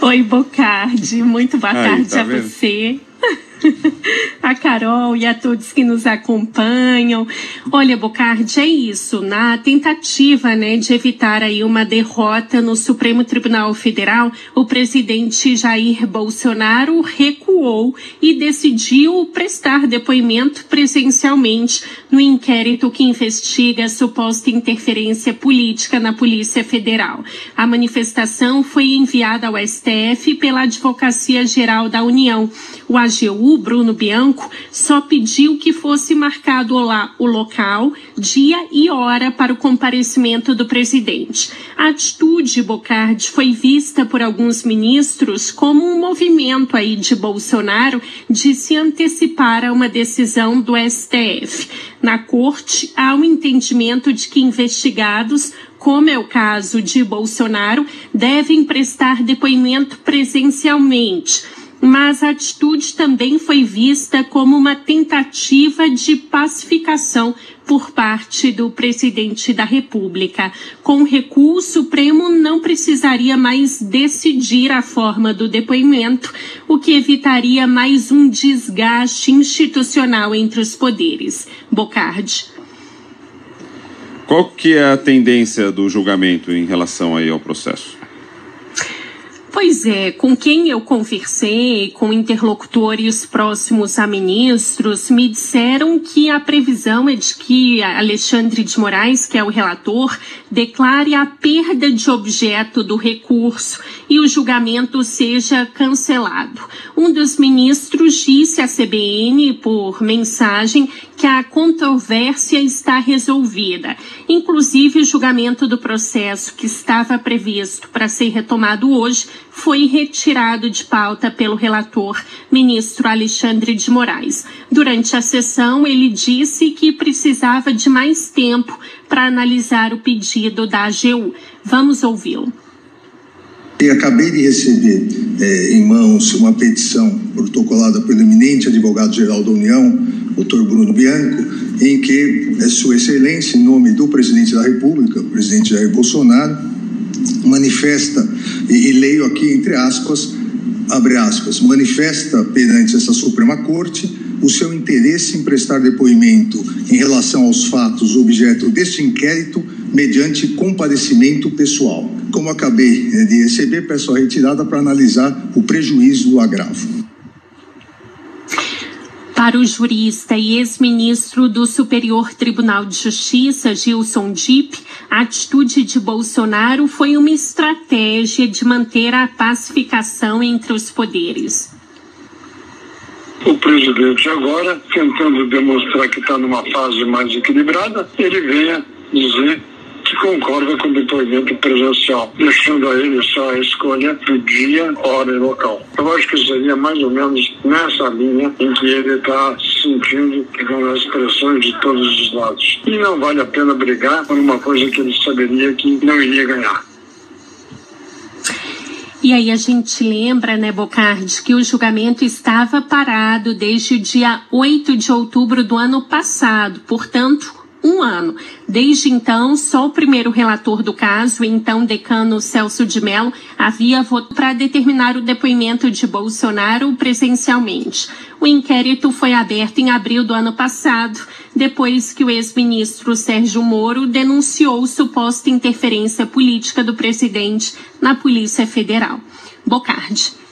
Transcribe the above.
Oi, Bocardi. Muito boa Aí, tarde tá a vendo? você. a Carol e a todos que nos acompanham. Olha, Bocardi, é isso. Na tentativa né, de evitar aí uma derrota no Supremo Tribunal Federal, o presidente Jair Bolsonaro recuou e decidiu prestar depoimento presencialmente no inquérito que investiga a suposta interferência política na Polícia Federal. A manifestação foi enviada ao STF pela Advocacia Geral da União. O AGU, Bruno Bianco, só pediu que fosse marcado lá o local, dia e hora para o comparecimento do presidente. A atitude Bocardi foi vista por alguns ministros como um movimento aí de Bolsonaro de se antecipar a uma decisão do STF. Na corte, há o um entendimento de que investigados como é o caso de Bolsonaro, devem prestar depoimento presencialmente mas a atitude também foi vista como uma tentativa de pacificação por parte do presidente da República. Com o recuo, o Supremo não precisaria mais decidir a forma do depoimento, o que evitaria mais um desgaste institucional entre os poderes. Bocardi. Qual que é a tendência do julgamento em relação aí ao processo? Pois é, com quem eu conversei, com interlocutores próximos a ministros, me disseram que a previsão é de que Alexandre de Moraes, que é o relator, declare a perda de objeto do recurso e o julgamento seja cancelado. Um dos ministros disse à CBN por mensagem que a controvérsia está resolvida. Inclusive, o julgamento do processo que estava previsto para ser retomado hoje foi retirado de pauta pelo relator, ministro Alexandre de Moraes. Durante a sessão, ele disse que precisava de mais tempo para analisar o pedido da AGU. Vamos ouvi-lo. Eu acabei de receber é, em mãos uma petição protocolada pelo eminente advogado-geral da União, Dr. Bruno Bianco, em que é, Sua Excelência, em nome do presidente da República, o presidente Jair Bolsonaro, manifesta, e, e leio aqui entre aspas, abre aspas, manifesta perante essa Suprema Corte o seu interesse em prestar depoimento em relação aos fatos objeto deste inquérito mediante comparecimento pessoal. Como acabei eh, de receber, peço a retirada para analisar o prejuízo do agravo. Para o jurista e ex-ministro do Superior Tribunal de Justiça, Gilson Dipp, a atitude de Bolsonaro foi uma estratégia de manter a pacificação entre os poderes. O presidente agora, tentando demonstrar que está numa fase mais equilibrada, ele venha dizer que concorda com o depoimento presencial, deixando a ele só a escolha do dia, hora e local. Eu acho que seria mais ou menos nessa linha em que ele está sentindo com as expressões de todos os lados. E não vale a pena brigar por uma coisa que ele saberia que não iria ganhar. E aí a gente lembra, né, Bocardi, que o julgamento estava parado desde o dia 8 de outubro do ano passado, portanto, um ano. Desde então, só o primeiro relator do caso, então decano Celso de Mello, havia votado para determinar o depoimento de Bolsonaro presencialmente. O inquérito foi aberto em abril do ano passado, depois que o ex-ministro Sérgio Moro denunciou suposta interferência política do presidente na Polícia Federal. Bocardi.